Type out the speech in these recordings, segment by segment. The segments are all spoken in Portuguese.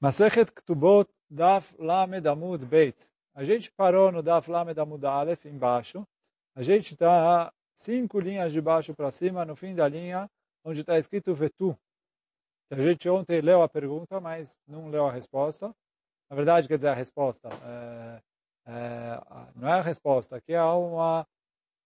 Masechet Ktubot Daf Lamed Amud Beit. A gente parou no Daf Lamed Amud Aleph embaixo. A gente está cinco linhas de baixo para cima, no fim da linha, onde está escrito Vetu. A gente ontem leu a pergunta, mas não leu a resposta. Na verdade, quer dizer, a resposta. É, é, não é a resposta, aqui é uma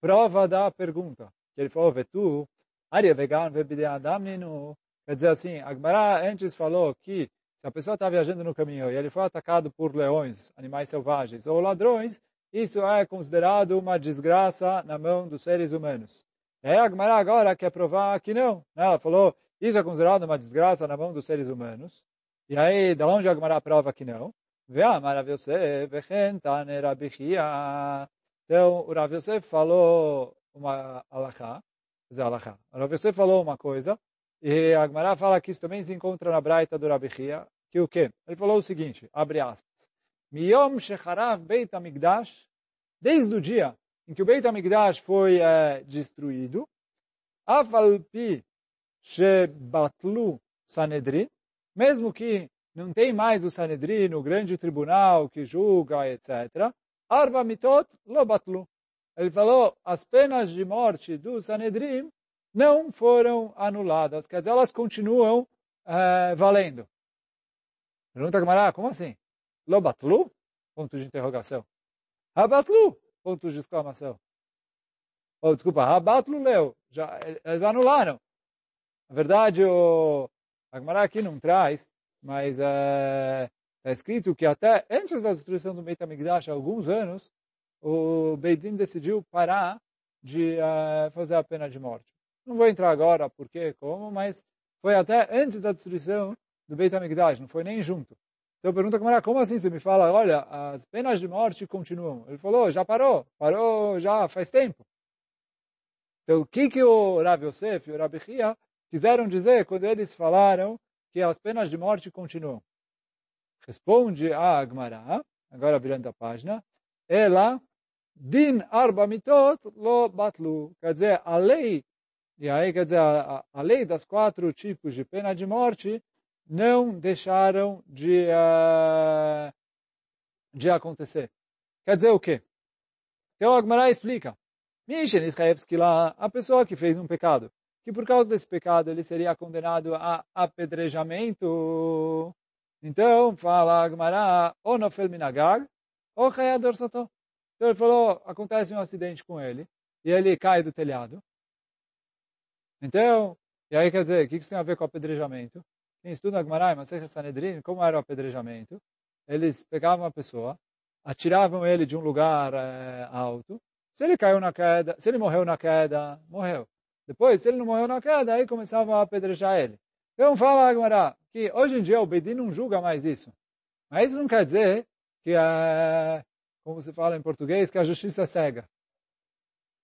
prova da pergunta. Ele falou, Vetu, Arya vegan, vebide adam Quer dizer assim, Agmará antes falou que se a pessoa está viajando no caminho e ele foi atacado por leões, animais selvagens ou ladrões, isso é considerado uma desgraça na mão dos seres humanos. E aí a Gemara agora quer provar que não. Né? Ela falou, isso é considerado uma desgraça na mão dos seres humanos. E aí, de onde a Gemara prova que não? Então, o Rav Yosef falou uma alahá, dizer, alahá. O Rav Yosef falou uma coisa, e a Gemara fala que isso também se encontra na Braita do Rabi Chia, que o quê? Ele falou o seguinte, abre aspas, Miyom shecharav Beit HaMikdash, desde o dia em que o Beit HaMikdash foi é, destruído, Afalpi shebatlu Sanedrin, mesmo que não tem mais o Sanedrin, o grande tribunal que julga, etc., Arba mitot lo batlu. Ele falou, as penas de morte do Sanedrin não foram anuladas. Quer dizer, elas continuam é, valendo. Pergunta Gamara, como assim? Lobatlu? Ponto de interrogação. Rabatlu? Ponto de exclamação. Oh, desculpa, Rabatlu leu. Já, eles anularam. Na verdade, o Agmará aqui não traz, mas é, é escrito que até antes da destruição do Beit HaMikdash, há alguns anos, o Beidin decidiu parar de é, fazer a pena de morte. Não vou entrar agora por quê, como, mas foi até antes da destruição do Beit HaMikdash, não foi nem junto. Então pergunta como como assim você me fala, olha, as penas de morte continuam. Ele falou, já parou, parou já faz tempo. Então o que que o Rav Yosef e o Rabi Chia quiseram dizer quando eles falaram que as penas de morte continuam? Responde a Agmará, agora virando a página, ela, din arba mitot lo batlu. Quer dizer, a lei e aí, quer dizer, a, a lei das quatro tipos de pena de morte não deixaram de, uh, de acontecer. Quer dizer o quê? Então, Agmará explica. A pessoa que fez um pecado, que por causa desse pecado ele seria condenado a apedrejamento. Então, fala Agmará, ou no minagag, ou chayador sató. Então ele falou, acontece um acidente com ele, e ele cai do telhado. Então, e aí quer dizer, o que isso tem a ver com o apedrejamento? Quem estuda Agmarai, Masechet Sanedrin, como era o apedrejamento? Eles pegavam uma pessoa, atiravam ele de um lugar é, alto, se ele caiu na queda, se ele morreu na queda, morreu. Depois, se ele não morreu na queda, aí começavam a apedrejar ele. Então fala Agmará que hoje em dia o Bedin não julga mais isso. Mas isso não quer dizer que, é, como se fala em português, que a justiça é cega.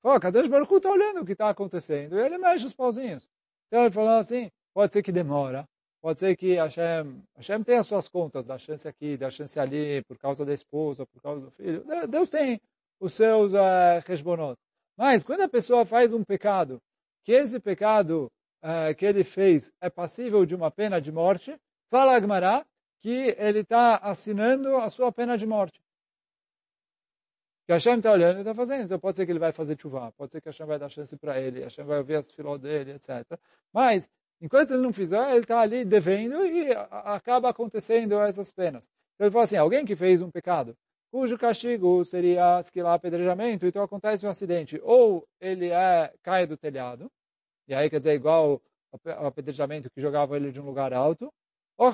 Pô, Kadosh Baruch está olhando o que está acontecendo e ele mexe os pauzinhos. Então ele falou assim, pode ser que demora, pode ser que Hashem, Hashem tem as suas contas, da chance aqui, da chance ali, por causa da esposa, por causa do filho. Deus tem os seus uh, Mas quando a pessoa faz um pecado, que esse pecado uh, que ele fez é passível de uma pena de morte, fala Agmará que ele está assinando a sua pena de morte que Hashem está olhando e está fazendo. Então pode ser que ele vai fazer chuva, pode ser que Hashem vai dar chance para ele, Hashem vai ouvir as filó dele, etc. Mas, enquanto ele não fizer, ele está ali devendo e acaba acontecendo essas penas. Então ele fala assim, alguém que fez um pecado, cujo castigo seria esquilar apedrejamento, então acontece um acidente, ou ele é, cai do telhado, e aí quer dizer igual o apedrejamento que jogava ele de um lugar alto, ou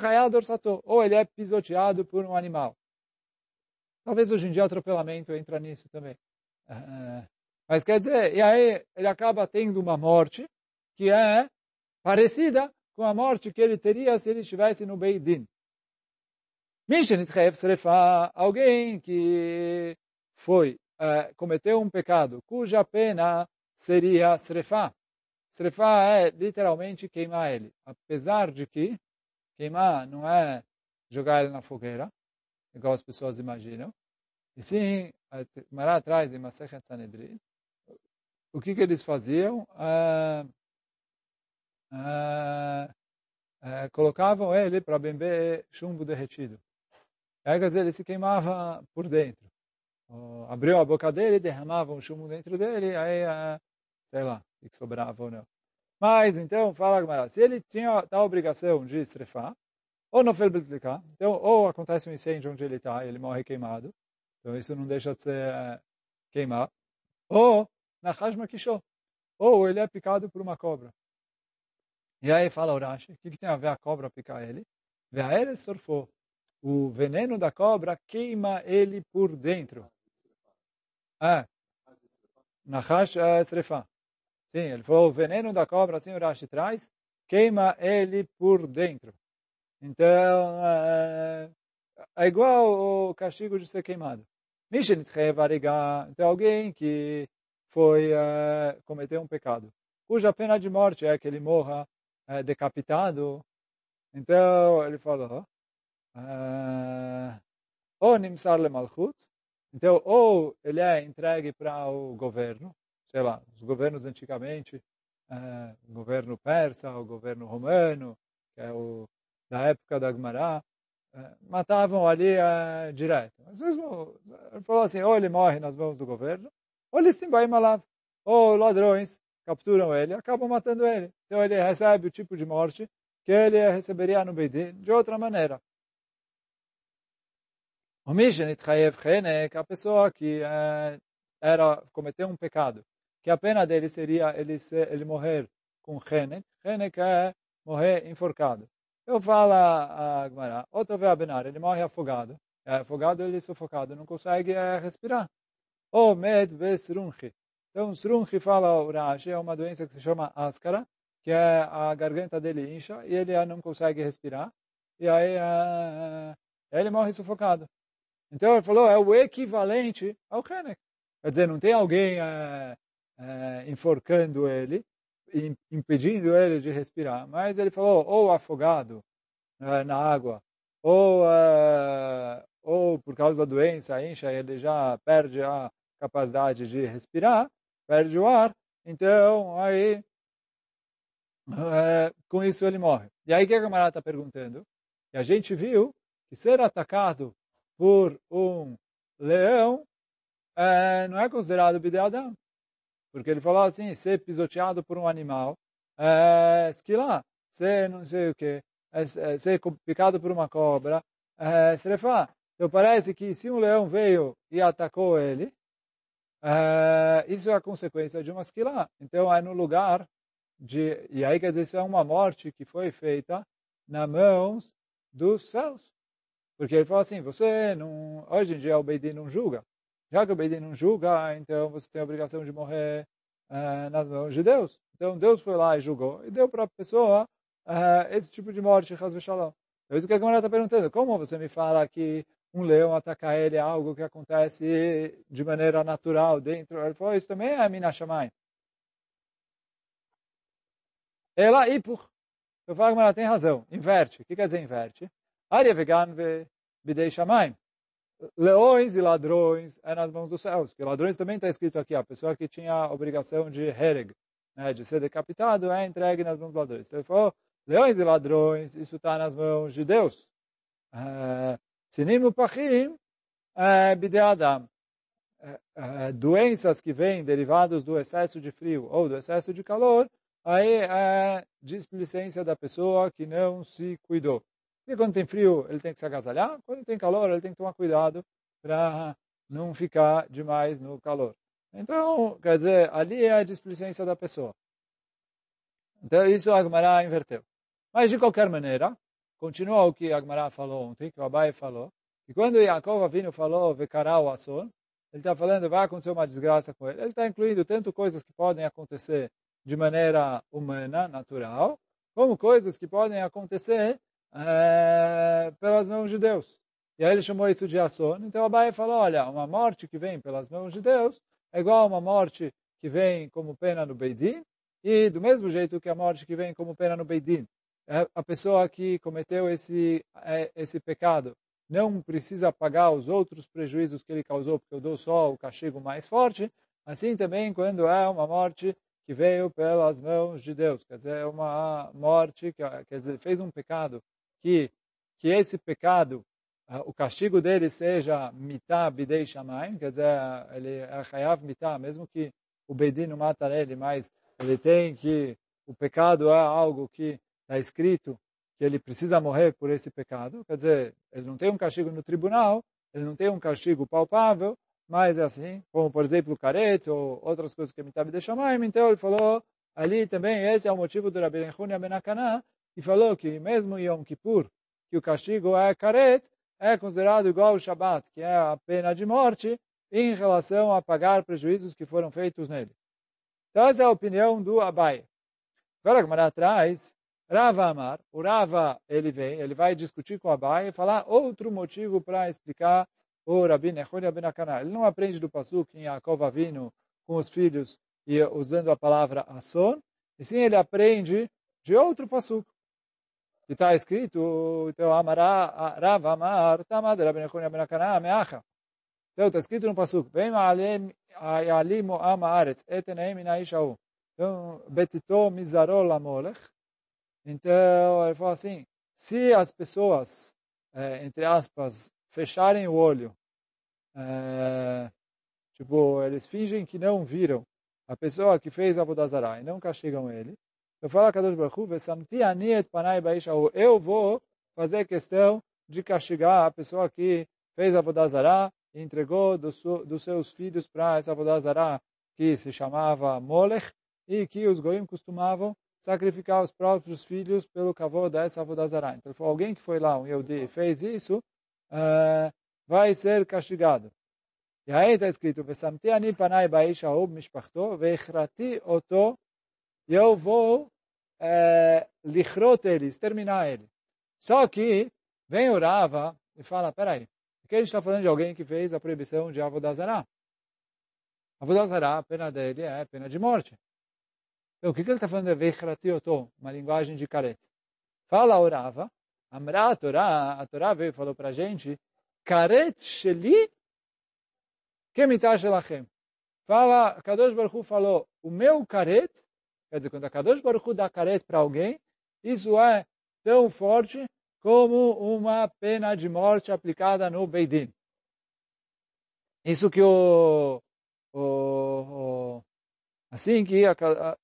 ou ele é pisoteado por um animal. Talvez hoje em dia atropelamento entra nisso também. Uh, mas quer dizer, e aí ele acaba tendo uma morte que é parecida com a morte que ele teria se ele estivesse no Beidin. Alguém que foi, uh, cometeu um pecado cuja pena seria srefá. Srefá é literalmente queimar ele. Apesar de que queimar não é jogar ele na fogueira, igual as pessoas imaginam. E sim, Mará atrás em Masechet Sanedrin, o que, que eles faziam? Ah, é, colocavam ele para beber chumbo derretido. Aí, quer dizer, ele se queimava por dentro. abriu a boca dele, derramavam o chumbo dentro dele, aí, é, sei lá, o que sobrava ou não. Mas, então, fala Gamara, se ele tinha a obrigação de estrefar, ou não fez então, ou acontece um incêndio onde ele está, ele morre queimado, então isso não deixa de ser é, queimar, ou na Hashma Kishô, ou ele é picado por uma cobra. E aí fala Urashi, o que, que tem a ver a cobra picar ele? ele surfou. O veneno da cobra queima ele por dentro. É. Nahash é Srefa. Sim, ele falou, o veneno da cobra, assim o Rashi traz, queima ele por dentro. Então, é, é igual o castigo de ser queimado. Então, alguém que foi uh, cometer um pecado, cuja pena de morte é que ele morra é, decapitado. Então, ele falou, uh, ou nimsar le malchut, então, ou ele é entregue para o governo, sei lá, os governos antigamente, uh, o governo persa, o governo romano, que é o da época da Gemara, uh, matavam ali uh, direto. Mas mesmo, ele falou assim, ou ele morre nas mãos do governo, ou ele se vai malav, ou ladrões capturam ele, acabam matando ele. Então ele recebe o tipo de morte que ele receberia no Beidin de outra maneira. O Mishnit Chayev Chenek, a pessoa que é, era, cometeu um pecado, que a pena dele seria ele, ser, ele morrer com Chenek. Chenek é morrer enforcado. Eu falo a Gemara, outro vê a Benar, ele morre afogado. É afogado, ele é sufocado, não consegue é, respirar. Ou med vesrunchi, então, Srunchi fala o Rashi, é uma doença que se chama áscara, que é a garganta dele incha e ele não consegue respirar. E aí uh, ele morre sufocado. Então ele falou, é o equivalente ao Henek. Quer dizer, não tem alguém uh, uh, enforcando ele, impedindo ele de respirar, mas ele falou, ou afogado na água, ou, ou por causa da doença, incha, ele já perde a capacidade de respirar, perde o ar, então aí é, com isso ele morre. E aí que a camarada está perguntando? E a gente viu que ser atacado por um leão é, não é considerado bideadam. Porque ele falou assim, ser pisoteado por um animal, é, esquilar, ser não sei o que, é, é, ser picado por uma cobra, é, srefá. Então parece que se um leão veio e atacou ele, Uh, isso é a consequência de uma esquila. Então, é no lugar de... E aí, quer dizer, isso é uma morte que foi feita nas mãos dos céus. Porque ele fala assim, você não... Hoje em dia o Beidin não julga. Já que o Beidin não julga, então você tem a obrigação de morrer uh, nas mãos de Deus. Então, Deus foi lá e julgou e deu para a pessoa uh, esse tipo de morte, Hasbe Shalom. É isso que a Gamara está perguntando. Como você me fala que um leão atacar ele é algo que acontece de maneira natural dentro. Ele falou, isso também é mina shamayim. Ela ipur. Eu falo, mas ela tem razão. Inverte. O que quer dizer inverte? Área vegan bidei shamayim. Leões e ladrões é nas mãos dos céus. Porque ladrões também está escrito aqui. A pessoa que tinha a obrigação de hereg, né, de ser decapitado, é entregue nas mãos dos ladrões. Então ele falou, leões e ladrões, isso está nas mãos de Deus. É, Sinim upachim bide Adam. Doenças que vêm derivadas do excesso de frio ou do excesso de calor, aí é displicência da pessoa que não se cuidou. E quando tem frio, ele tem que se agasalhar. Quando tem calor, ele tem que tomar cuidado para não ficar demais no calor. Então, quer dizer, ali é a displicência da pessoa. Então, isso a Agmará inverteu. Mas, de qualquer maneira, continua o que Agmará falou ontem, que o Abai falou, e quando Yaakov Avinu falou, Vekará o Asson, ele está falando, vai acontecer uma desgraça com ele. Ele está incluindo tanto coisas que podem acontecer de maneira humana, natural, como coisas que podem acontecer é, pelas mãos de Deus. E aí ele chamou isso de Asson. Então Abai falou, olha, uma morte que vem pelas mãos de Deus é igual a uma morte que vem como pena no Beidin, e do mesmo jeito que a morte que vem como pena no Beidin a pessoa que cometeu esse, é, esse pecado não precisa pagar os outros prejuízos que ele causou, porque eu dou só o castigo mais forte. Assim também, quando é uma morte que veio pelas mãos de Deus. Quer dizer, é uma morte, que, quer dizer, fez um pecado que, que esse pecado, uh, o castigo dele seja mitá bidei shamayim, quer dizer, ele é chayav mitá, mesmo que o Bedin não mata ele, mas ele tem que, o pecado é algo que está escrito que ele precisa morrer por esse pecado, quer dizer, ele não tem um castigo no tribunal, ele não tem um castigo palpável, mas é assim, como por exemplo o careto ou outras coisas que me de chamar, então ele falou ali também, esse é o motivo do Rabbi Yehunia Benakaná, que falou que mesmo em Yom Kippur, que o castigo é caret, é considerado igual ao Shabat, que é a pena de morte, em relação a pagar prejuízos que foram feitos nele. Então essa é a opinião do Abai. Agora, como atrás, Rava Amar, o Rava, ele vem, ele vai discutir com Abai e falar outro motivo para explicar o Rabi Nechonia Ben Akana. Ele não aprende do Pasuk em Yaakov Avinu com os filhos e usando a palavra Asson, e sim ele aprende de outro Pasuk. Que está escrito, então, Amará, Rav Amar, Tamad Rabi Ben Akana, Meacha. Então, está escrito no Pasuk, Vem Alimu Ama Eteneim Inaishahu. Então, Betito Mizarol Lamolech. Então, ele fala assim, se as pessoas, é, entre aspas, fecharem o olho, é, tipo, eles fingem que não viram a pessoa que fez a Vodazara e não castigam ele, eu falo a Kadosh Baruch Hu, eu vou fazer questão de castigar a pessoa que fez a Vodazara e entregou dos, seus filhos para essa Vodazara que se chamava Molech e que os goim costumavam sacrificar os próprios filhos pelo cavô dessa Vodazara. Então, alguém que foi lá, um Yehudi, fez isso, uh, vai ser castigado. E aí está escrito, ani panai mishpachto, veichrati oto, e eu vou uh, lichrot ele, exterminar ele. Só que vem o Rava e fala, peraí, aqui a gente está falando de alguém que fez a proibição de Avodazará. Avodazará, a pena dele é pena de morte. Então, o que, que ele está falando de Veichrati oto, uma linguagem de careta? Fala o Rava, Amra a Torá, a Torá veio e falou para a gente, Karet Sheli Kemitah Shelachem. Fala, Kadosh Baruch Hu falou, o meu karet, quer dizer, quando a Kadosh Baruch Hu dá karet para alguém, isso é tão forte como uma pena de morte aplicada no Beidin. Isso que o, o, o assim que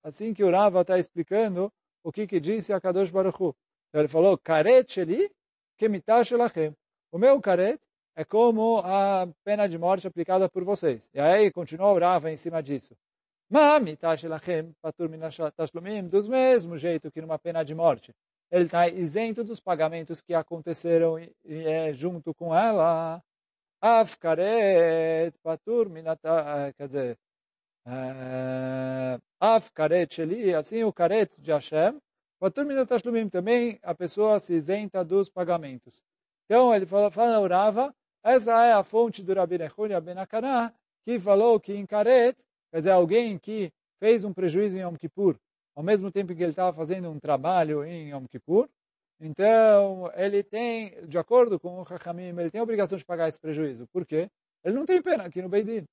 assim que o Rava está explicando o que que disse a Kadosh Baruch Hu. Então ele falou, karet sheli kemitah shelachem. O meu karet é como a pena de morte aplicada por vocês. E aí continua o Rava em cima disso. Mamitah shelachem patur tashlumim, dos mesmo jeito que numa pena de morte. Ele está isento dos pagamentos que aconteceram e é junto com ela. Afkaret patur minata, quer dizer, Afkaret sheli, assim o karet de Hashem, também a pessoa se isenta dos pagamentos. Então ele fala, fala Urava, essa é a fonte do Rabi Nechunia Ben Akana, que falou que em Karet, quer dizer, alguém que fez um prejuízo em Yom Kippur, ao mesmo tempo que ele estava fazendo um trabalho em Yom Kippur, então ele tem, de acordo com o Chachamim, ele tem a obrigação de pagar esse prejuízo. Por quê? Ele não tem pena aqui no Beidin.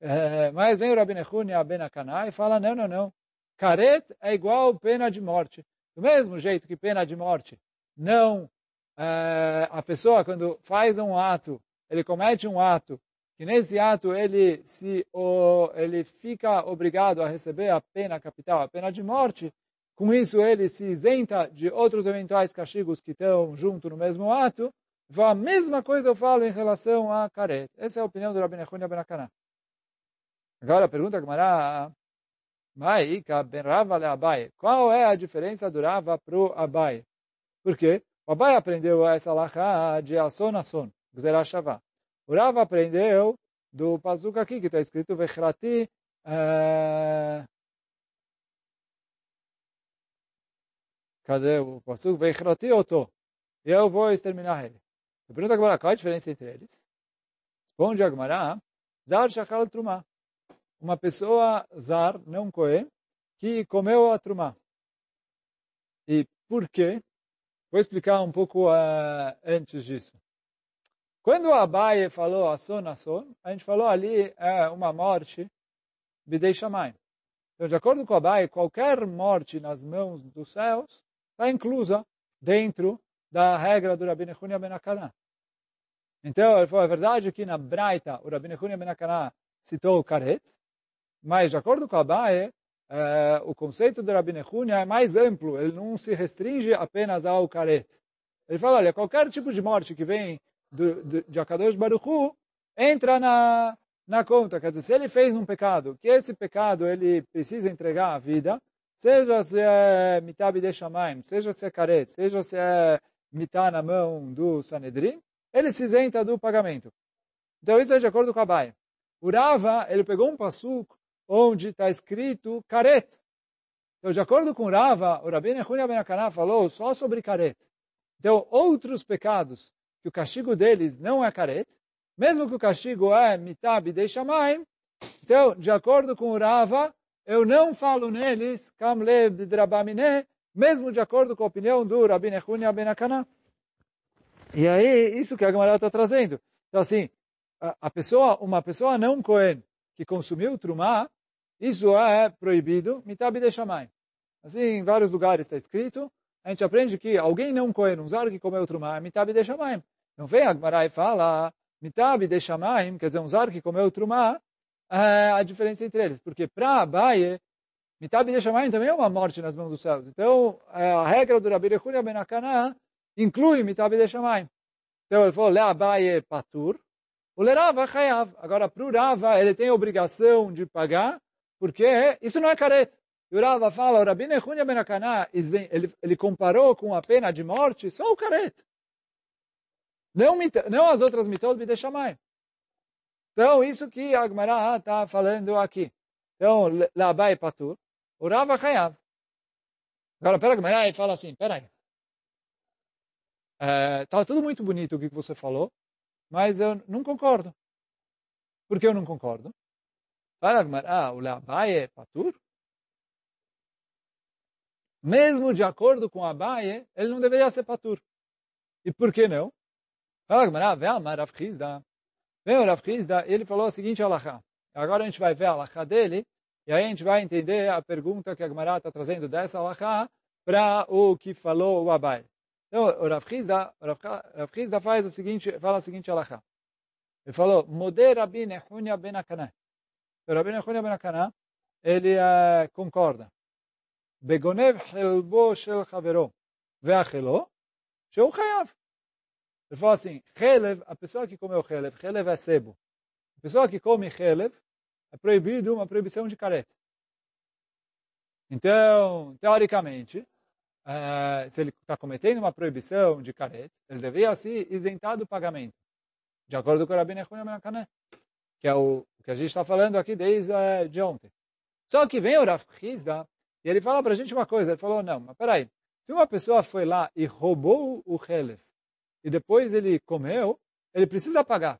É, mas vem o Rabi Nechunia Ben Akana e fala, não, não, não. Karet é igual pena de morte. Do mesmo jeito que pena de morte não é, a pessoa quando faz um ato, ele comete um ato, que nesse ato ele se o, ele fica obrigado a receber a pena capital, a pena de morte, com isso ele se isenta de outros eventuais castigos que estão junto no mesmo ato, a mesma coisa eu falo em relação a Karet. Essa é a opinião do Rabbi Nechunia Ben Akana. Agora pergunta Abai. Qual é a diferença do Rava para o Abai? Por quê? O Abai aprendeu essa lacha de Ason Ason, Gzerah Shavá. O Rava aprendeu do Pazuca aqui, que está escrito Vechrati uh... Cadê o Pasuk? Vechrati Oto. Eu vou exterminar ele. Eu pergunto agora, qual é a diferença entre eles? Responde Agmará, Zar Shachal Trumah uma pessoa zar, não coen, que comeu a trumá. E por quê? Vou explicar um pouco uh, antes disso. Quando a Abaye falou a son, a a gente falou ali é uma morte bidei shamay. Então, de acordo com Abai, qualquer morte nas mãos dos céus está inclusa dentro da regra do Rabbi Nehunia Ben Akana. Então, ele falou, é verdade que na Braita o Rabbi Nehunia Ben Akana citou o Karet, mas de acordo com Abai, é, o conceito do Rabbi Nehunia é mais amplo, ele não se restringe apenas ao Karet. Ele fala, olha, qualquer tipo de morte que vem do, do, de Akadosh Baruch Hu, entra na, na conta. Quer dizer, se ele fez um pecado, que esse pecado ele precisa entregar a vida, seja se é mitab de shamaim, seja se é caret, seja se é mitá na mão do Sanedrin, ele se isenta do pagamento. Então isso é de acordo com a Baia. O Rava, ele pegou um passuco onde está escrito caret. Então, de acordo com Rava, o Rabbi Nehunia Ben Akaná falou só sobre caret. Então, outros pecados, que o castigo deles não é caret, mesmo que o castigo é mitab de shamaim, então, de acordo com Rava, eu não falo neles, kamlev drabamine, mesmo de acordo com a opinião do Rabbi Nehunia Ben Akaná. E aí, isso que a Gemara está trazendo. Então, assim, a, pessoa, uma pessoa não Cohen que consumiu trumá, isso é proibido, mitab de shamaim. Assim, em vários lugares está escrito, a gente aprende que alguém não Cohen, um zar que comeu trumá, é mitab de shamaim. Não vem a Gemara e fala, Mitab de Shamaim, quer dizer, um zar que comeu Trumá, é a diferença entre eles. Porque para Abaye, Mitab de Shamaim também é uma morte nas mãos dos céus. Então, é, a regra do Rabi Rechulia Ben Akana inclui Mitab de Shamaim. Então, ele falou, Le Abaye Patur, o Lerava Chayav. Agora, para o Rava, ele tem a obrigação de pagar, porque isso não é careta. E o Rava fala, o Rabi Nehunia Ben ele, ele comparou com a pena de morte só o careta. Não, não as outras mitot bideshamai. Então, isso que a Agmará está falando aqui. Então, labai patur, o Rava chayav. Agora, pera Agmará e fala assim, peraí. Está é, tudo muito bonito o que você falou, mas eu não concordo. Por que eu não concordo? Fala Agmará, o labai é patur? Mesmo de acordo com Abaye, ele não deveria ser patur. E por que não? Fala Gemara, vem a Rav. Vem o Rav Chizda, ele falou a seguinte alahá. Agora a gente vai ver a alahá dele, e aí a gente vai entender a pergunta que a Gemara está trazendo dessa alahá para o que falou o Abai. Então, o Rav Chizda, Rav Chizda faz a seguinte, fala a seguinte alahá. Ele falou, Modé Rabi Nehunia ben Akaná o rabino ben Akana, ele uh, concorda. Begonev helbo shel chavero veachelo, sheu chayav. Ele fala assim, chelev, a pessoa que comeu chelev, chelev é sebo. A pessoa que come chelev, é proibido uma proibição de careta. Então, teoricamente, uh, se ele está cometendo uma proibição de careta, ele deveria se isentar do pagamento. De acordo com o Rabino Echunia Menacané, que é o que a gente está falando aqui desde uh, de ontem. Só que vem o Rav Hizda, e ele fala para a gente uma coisa, ele falou, não, mas peraí, se uma pessoa foi lá e roubou o Helev, e depois ele comeu, ele precisa pagar.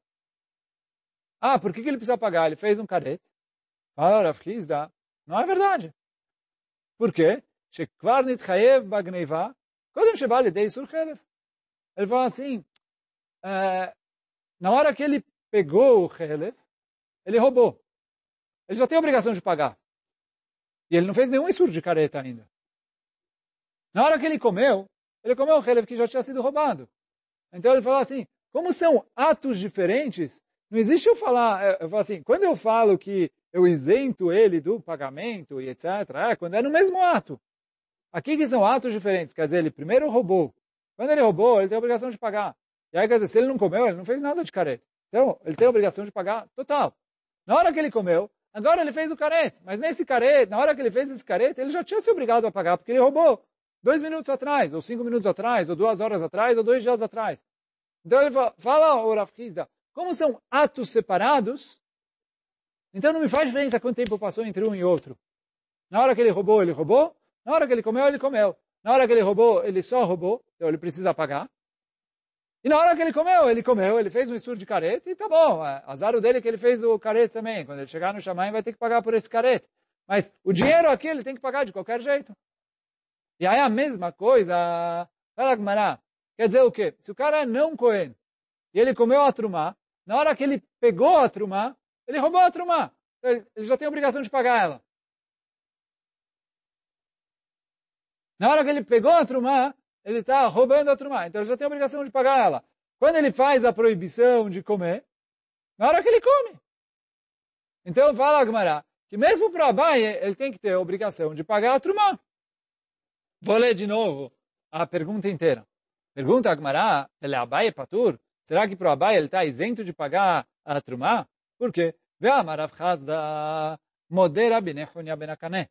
Ah, por que, que ele precisa pagar? Ele fez um carete. Fala, Rav Hizda, não é verdade. Por quê? שכבר נתחייב בגניבה, קודם שבא לידי sur חלף. Ele fala assim, uh, na hora que ele pegou o Helef, ele roubou. Ele já tem a obrigação de pagar. E ele não fez nenhum isur de careta ainda. Na hora que ele comeu, ele comeu o Helef que já tinha sido roubado. Então ele fala assim, como são atos diferentes, não existe eu falar, é, eu falo assim, quando eu falo que eu isento ele do pagamento e etc, é quando é no mesmo ato. Aqui que são atos diferentes, quer dizer, ele primeiro roubou. Quando ele roubou, ele tem a obrigação de pagar. E aí, quer dizer, se ele não comeu, ele não fez nada de careta. Então, ele tem a obrigação de pagar total. Na hora que ele comeu, agora ele fez o carete. Mas nesse carete, na hora que ele fez esse carete, ele já tinha se obrigado a pagar, porque ele roubou dois minutos atrás, ou cinco minutos atrás, ou duas horas atrás, ou dois dias atrás. Então ele fala, fala o como são atos separados, então não me faz diferença quanto tempo passou entre um e outro. Na hora que ele roubou, ele roubou. Na hora que ele comeu, ele comeu. Na hora que ele roubou, ele só roubou, então ele precisa pagar. E na hora que ele comeu, ele comeu, ele fez um estudo de careta e tá bom. É, azar o dele é que ele fez o careta também. Quando ele chegar no Shaman, vai ter que pagar por esse careta. Mas o dinheiro aqui ele tem que pagar de qualquer jeito. E aí a mesma coisa, fala Gmará, quer dizer o quê? Se o cara é não Cohen e ele comeu a trumá, na hora que ele pegou a trumá, ele roubou a trumá. Ele já tem a obrigação de pagar ela. Na hora que ele pegou a trumá, ele está roubando a trumá. Então ele já tem a obrigação de pagar ela. Quando ele faz a proibição de comer, na hora que ele come. Então fala Agmará, que mesmo para Abaye, ele tem que ter a obrigação de pagar a trumá. Vou ler de novo a pergunta inteira. Pergunta Agmará, ele é Abaye Patur? Será que para Abaye ele está isento de pagar a trumá? Por quê? Ve'amarav chazda moder Rabbi Nehunya ben Akané.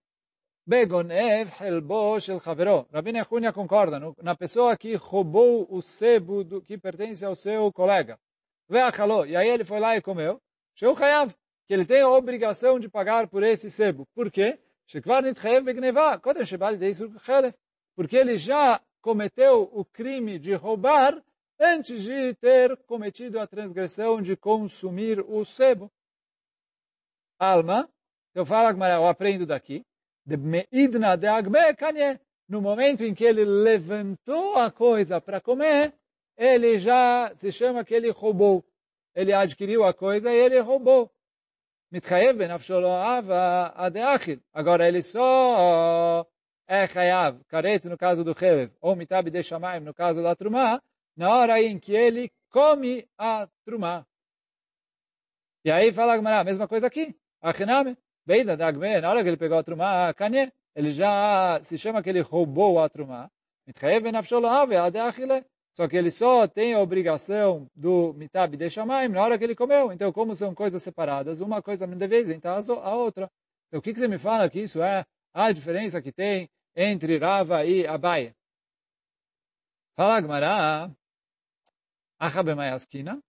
Begonev helbo shel chavero. Rabbi Nehunya concorda na pessoa que roubou o sebo do, que pertence ao seu colega. Ve'achaló. E aí ele foi lá e comeu. Sheu chayav. Que ele tem a obrigação de pagar por esse sebo. Por quê? Porque ele já cometeu o crime de roubar antes de ter cometido a transgressão de consumir o sebo. Alma, eu falo, eu aprendo daqui, de Meidna de Agbekanye, no momento em que ele levantou a coisa para comer, ele já se chama que ele roubou. Ele adquiriu a coisa e ele roubou. Agora ele só é chayav, careto no caso do chelev, ou mitab de shamaim no caso da trumá, na hora em que ele come a trumá. E aí fala a mesma coisa aqui. Achiname, Beida Dagme, na hora que ele pegou a Trumá, ah, Kanye, ele já se chama que ele roubou a Trumá. Só que ele só tem a obrigação do Mitab de Shamaim na hora que ele comeu. Então, como são coisas separadas, uma coisa não deve então a outra. Então, o que, você me fala que isso é a diferença que tem entre Rava e Abaia? Fala Gmará, Achabemayaskina,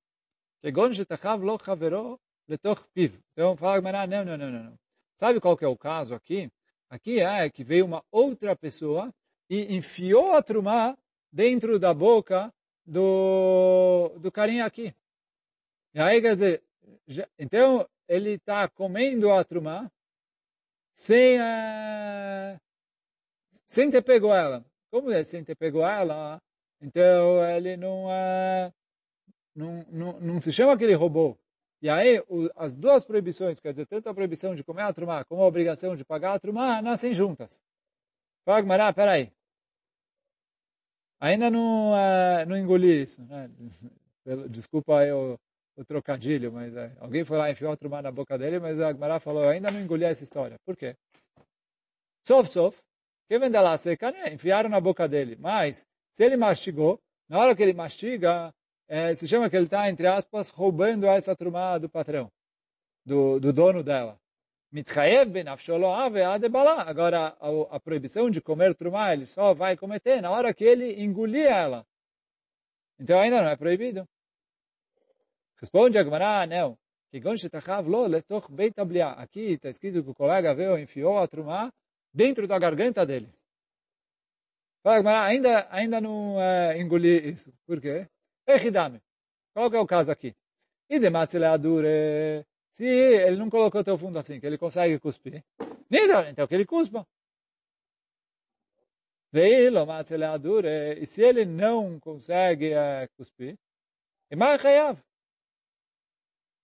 Kegon Shetachav lo Chavero. Então, fala Gmará, não, não, não, não. Sabe qual que é o caso aqui? Aqui é que veio uma outra pessoa e enfiou a trumá dentro da boca do, do carinha aqui. E aí, quer dizer, já, então ele está comendo a trumá sem, uh, sem ter pego ela. Como é sem ter pego ela? Então ele não, uh, não, não, não se chama que ele roubou. E aí, o, as duas proibições, quer dizer, tanto a proibição de comer a trumá como a obrigação de pagar a trumá, nascem juntas. Fala, Mará, peraí. Ainda não, uh, não engoli isso. Né? Desculpa aí o, o trocadilho, mas uh, alguém foi lá e enfiou a trumá na boca dele, mas a Gmará falou, ainda não engoli essa história. Por quê? Sof, sof, que vem lá seca, né? enfiaram na boca dele. Mas, se ele mastigou, na hora que ele mastiga, é, se chama que ele está, entre aspas, roubando essa trumá do patrão, do, do dono dela. Mitchayev Agora, a, a, proibição de comer trumá, ele só vai cometer na hora que ele engolir ela. Então ainda não é proibido. Responde a Gemara, não. Aqui está escrito que o colega veio enfiou a trumá dentro da garganta dele. Fala, Gemara, ainda, ainda não uh, engoli isso. Por quê? Echidame. Qual é o caso aqui? E de se ele não colocou teu fundo assim, que ele consegue cuspir, então que ele cuspa. E se ele não consegue uh, cuspir, é mais.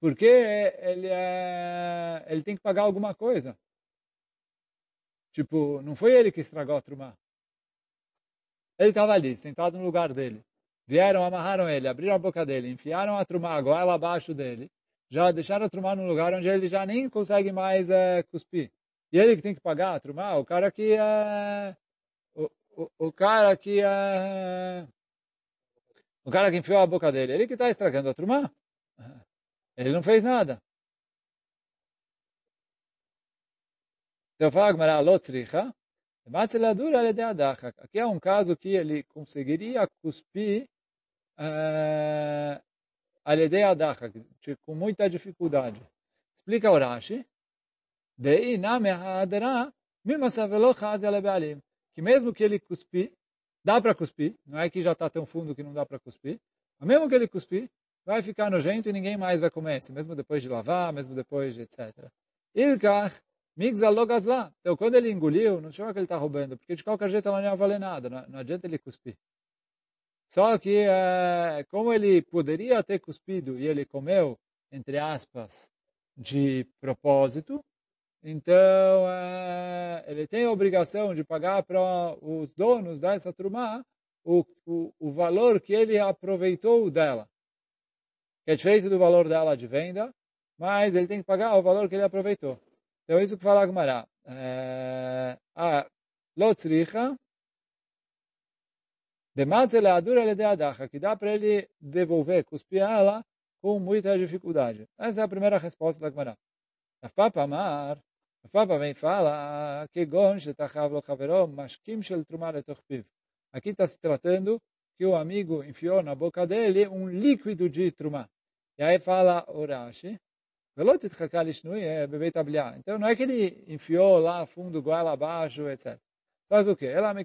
Porque ele, é, ele tem que pagar alguma coisa. Tipo, não foi ele que estragou a trumá. Ele estava ali, sentado no lugar dele. Vieram, amarraram ele, abriram a boca dele, enfiaram a trumá, a goela abaixo dele já deixaram a trumá num lugar onde ele já nem consegue mais é, cuspir. E ele que tem que pagar a trumá, o cara que é... O, o, o cara que é... O cara que enfiou a boca dele, ele que está estragando a trumá. Ele não fez nada. Então fala Gmará, Aqui é um caso que ele conseguiria cuspir uh, Aledei Adacha, com muita dificuldade. Explica o Rashi, que mesmo que ele cuspir, dá para cuspir, não é que já está tão fundo que não dá para cuspir, mas mesmo que ele cuspir, vai ficar nojento e ninguém mais vai comer, mesmo depois de lavar, mesmo depois de etc. Ilkach, lá. Então, quando ele engoliu, não chama que ele está roubando, porque de qualquer jeito ela não ia valer nada, não adianta ele cuspir. Só que, é, como ele poderia ter cuspido e ele comeu, entre aspas, de propósito, então é, ele tem a obrigação de pagar para os donos dessa trumá o, o, o valor que ele aproveitou dela. Que é diferente do valor dela de venda, mas ele tem que pagar o valor que ele aproveitou. Então, isso que fala a Gemara. É, a lotzricha que dá para ele devolver, cuspir ela com muita dificuldade. Essa é a primeira resposta da Gemara. A Papa Amar, a Papa vem fala que gon shetachav lo chaverom mashkim shel trumah letoch Aqui está se tratando que o amigo enfiou na boca dele um líquido de trumá. E aí fala o Rashi, então não é que ele enfiou lá fundo, goela abaixo, etc. Só que o quê? Ela me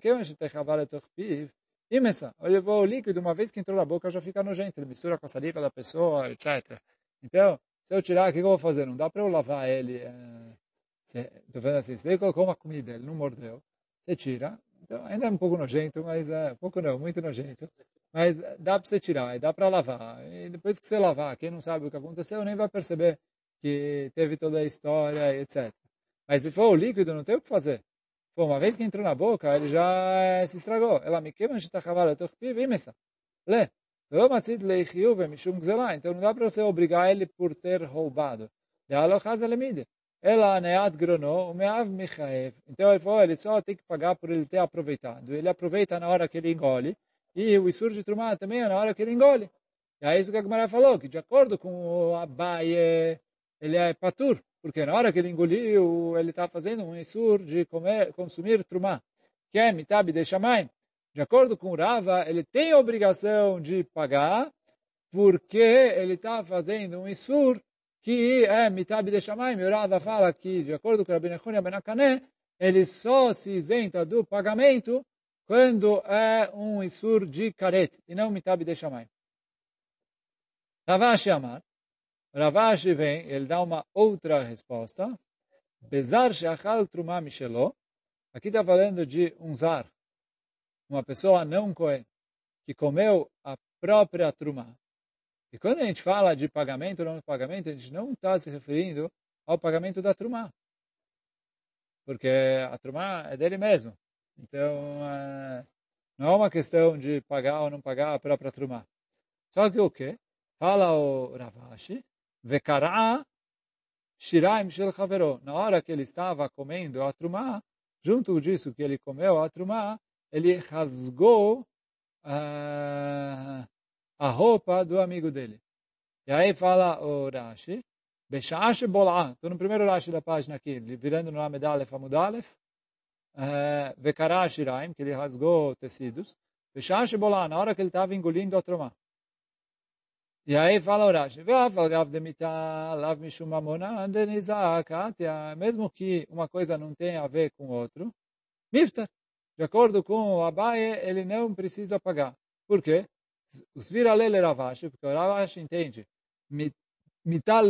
queima, Imessa, levou o líquido, uma vez que entrou na boca já fica nojento, ele mistura com a saliva da pessoa, etc. Então, se eu tirar, o que eu vou fazer? Não dá para eu lavar ele. Estou vendo assim, se ele colocou uma comida, ele não mordeu, você tira, então, ainda é um pouco nojento, mas é, pouco não, muito nojento. Mas dá para você tirar, e dá para lavar. E depois que você lavar, quem não sabe o que aconteceu, nem vai perceber que teve toda a história, etc. Mas se for o líquido, não tem o que fazer. Pô, uma vez que entrou na boca, ele já se estragou. Ela me queima, está cavalo, estou vimessa. Lê. Então não dá para você obrigar ele por ter roubado. De alochaz ele ela neat grono, o meav michaev. Então ele falou, ele só tem que pagar por ele ter aproveitado. Ele aproveita na hora que ele engole, e o Isur de Trumá também é na hora que ele engole. E é isso que a Gemara falou, que de acordo com o Abaye, ele é patur, porque na hora que ele engoliu, ele está fazendo um Isur de comer, consumir Trumá, que é mitab de. De acordo com o Rava, ele tem a obrigação de pagar, porque ele está fazendo um Isur que é mitab de Shamayim, o Rava fala que, de acordo com o Rabbi Nechunia Benakané, ele só se isenta do pagamento quando é um isur de karet, e não mitab de Shamayim. Ravashi Amar, Ravashi vem, ele dá uma outra resposta, Bezar sheachal truma mishelo, aqui está falando de um zar, uma pessoa não coen, que comeu a própria truma. E quando a gente fala de pagamento ou não pagamento, a gente não está se referindo ao pagamento da trumá. Porque a trumá é dele mesmo. Então, é, não é uma questão de pagar ou não pagar a própria trumá. Só que o quê? Fala o Ravashi, Vekara shiraim shel chavero. Na hora que ele estava comendo a trumá, junto disso que ele comeu a trumá, ele rasgou uh, a roupa do amigo dele. E aí fala o Rashi, Beshash Bol'a, estou no primeiro Rashi da página aqui, virando no Amid Aleph Amud Aleph, eh, Vekara Shiraim, que ele rasgou tecidos, Beshash Bol'a, na hora que ele estava engolindo a tromá. E aí fala o Rashi, mesmo que uma coisa não tenha a ver com outro, Miftar, de acordo com o Abaye, ele não precisa pagar. Por quê? os vira lele Ravashi, porque o Ravashi entende, mital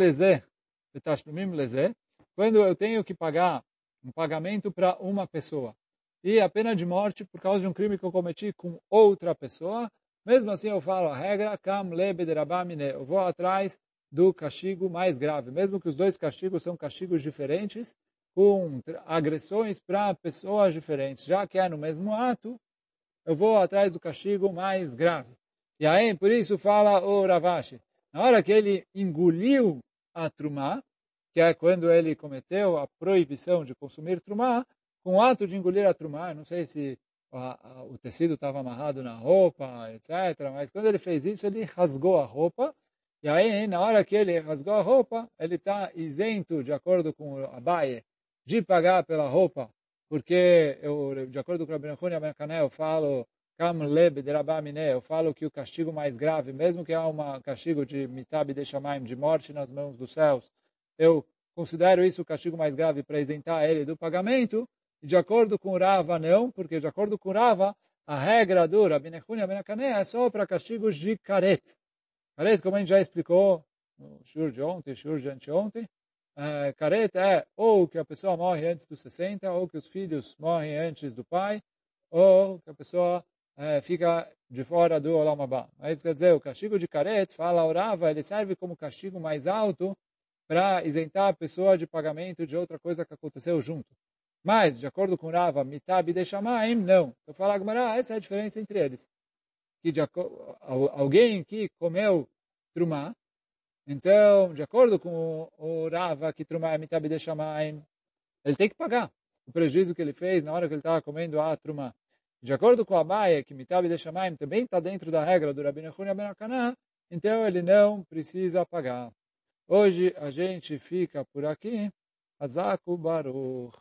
quando eu tenho que pagar um pagamento para uma pessoa e a pena de morte por causa de um crime que eu cometi com outra pessoa, mesmo assim eu falo a regra, kam lebe derabamine, eu vou atrás do castigo mais grave, mesmo que os dois castigos são castigos diferentes, com agressões para pessoas diferentes, já que é no mesmo ato, eu vou atrás do castigo mais grave. E aí, por isso fala o Ravashi, na hora que ele engoliu a trumá, que é quando ele cometeu a proibição de consumir trumá, com o ato de engolir a trumá, não sei se a, a, o tecido estava amarrado na roupa, etc., mas quando ele fez isso, ele rasgou a roupa, e aí, na hora que ele rasgou a roupa, ele está isento, de acordo com o Abaye, de pagar pela roupa, porque, eu, de acordo com o Rabbi Nechon eu falo Kam leb de Rabamine, eu falo que o castigo mais grave, mesmo que há um castigo de mitab de shamaim, de morte nas mãos dos céus, eu considero isso o castigo mais grave para isentar ele do pagamento, e de acordo com Rava não, porque de acordo com Rava, a regra do Rabbi Nechunia é só para castigos de caret. Caret, como a gente já explicou no shur de ontem, shur de anteontem, é, caret é ou que a pessoa morre antes dos 60, ou que os filhos morrem antes do pai, ou que a pessoa é, fica de fora do Olam. Mas quer dizer, o castigo de Karet, fala Orava, ele serve como castigo mais alto para isentar a pessoa de pagamento de outra coisa que aconteceu junto. Mas, de acordo com Rava, mitab de Shamaim, não. Eu falo, Agmará, essa é a diferença entre eles. Que de, alguém que comeu trumá, então, de acordo com o Rava, que trumá é mitab de Shamaim, ele tem que pagar o prejuízo que ele fez na hora que ele estava comendo a trumá. De acordo com a Maia, que mitab de Shamaim também está dentro da regra do Rabbi Nechun Ben Akaná, então ele não precisa pagar. Hoje a gente fica por aqui. Azaku Baruch.